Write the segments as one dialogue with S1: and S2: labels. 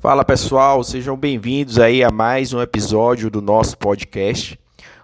S1: Fala pessoal, sejam bem-vindos aí a mais um episódio do nosso podcast.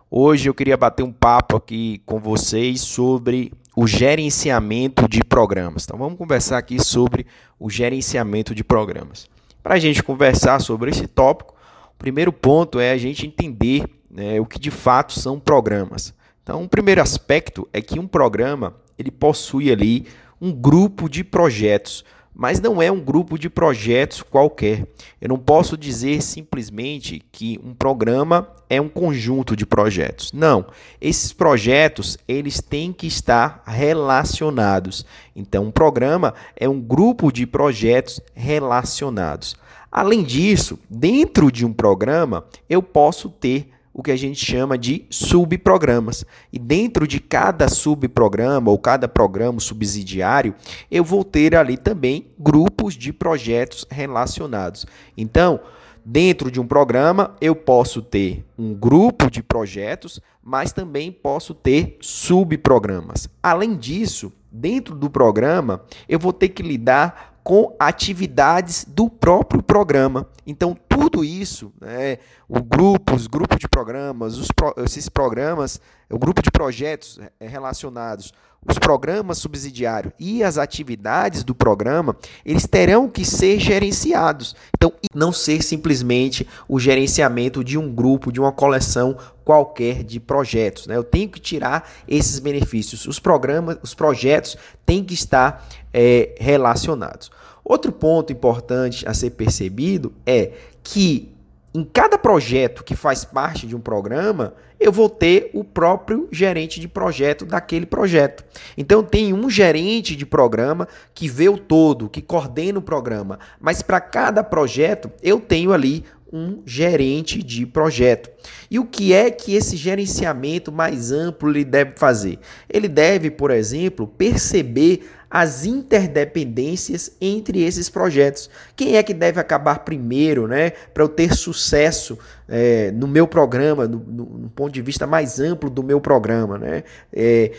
S1: Hoje eu queria bater um papo aqui com vocês sobre o gerenciamento de programas. Então vamos conversar aqui sobre o gerenciamento de programas. Para a gente conversar sobre esse tópico, o primeiro ponto é a gente entender né, o que de fato são programas. Então, o primeiro aspecto é que um programa ele possui ali um grupo de projetos mas não é um grupo de projetos qualquer. Eu não posso dizer simplesmente que um programa é um conjunto de projetos. Não, esses projetos eles têm que estar relacionados. Então, um programa é um grupo de projetos relacionados. Além disso, dentro de um programa, eu posso ter o que a gente chama de subprogramas. E dentro de cada subprograma ou cada programa subsidiário, eu vou ter ali também grupos de projetos relacionados. Então, dentro de um programa, eu posso ter um grupo de projetos, mas também posso ter subprogramas. Além disso, dentro do programa, eu vou ter que lidar com atividades do próprio programa. Então, tudo isso, né, o grupo, os grupos de programas, os pro, esses programas, o grupo de projetos é, relacionados, os programas subsidiários e as atividades do programa, eles terão que ser gerenciados. Então, não ser simplesmente o gerenciamento de um grupo, de uma coleção qualquer de projetos. Né? Eu tenho que tirar esses benefícios. Os programas, os projetos têm que estar é, relacionados. Outro ponto importante a ser percebido é que em cada projeto que faz parte de um programa, eu vou ter o próprio gerente de projeto daquele projeto. Então tem um gerente de programa que vê o todo, que coordena o programa, mas para cada projeto eu tenho ali um gerente de projeto. E o que é que esse gerenciamento mais amplo ele deve fazer? Ele deve, por exemplo, perceber as interdependências entre esses projetos. Quem é que deve acabar primeiro, né, para eu ter sucesso é, no meu programa, no, no, no, ponto de vista mais amplo do meu programa, né? É,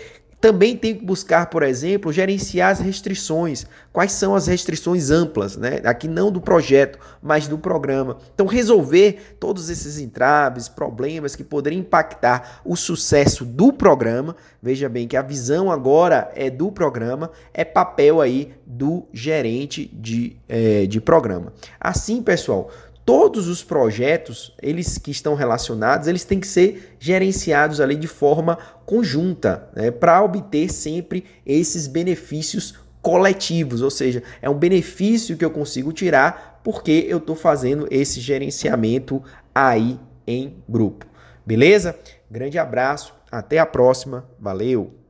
S1: também tem que buscar, por exemplo, gerenciar as restrições. Quais são as restrições amplas, né? Aqui não do projeto, mas do programa. Então, resolver todos esses entraves, problemas que poderiam impactar o sucesso do programa. Veja bem que a visão agora é do programa, é papel aí do gerente de, é, de programa. Assim, pessoal, todos os projetos, eles que estão relacionados, eles têm que ser gerenciados ali de forma conjunta, né, para obter sempre esses benefícios coletivos, ou seja, é um benefício que eu consigo tirar porque eu estou fazendo esse gerenciamento aí em grupo. Beleza? Grande abraço, até a próxima, valeu!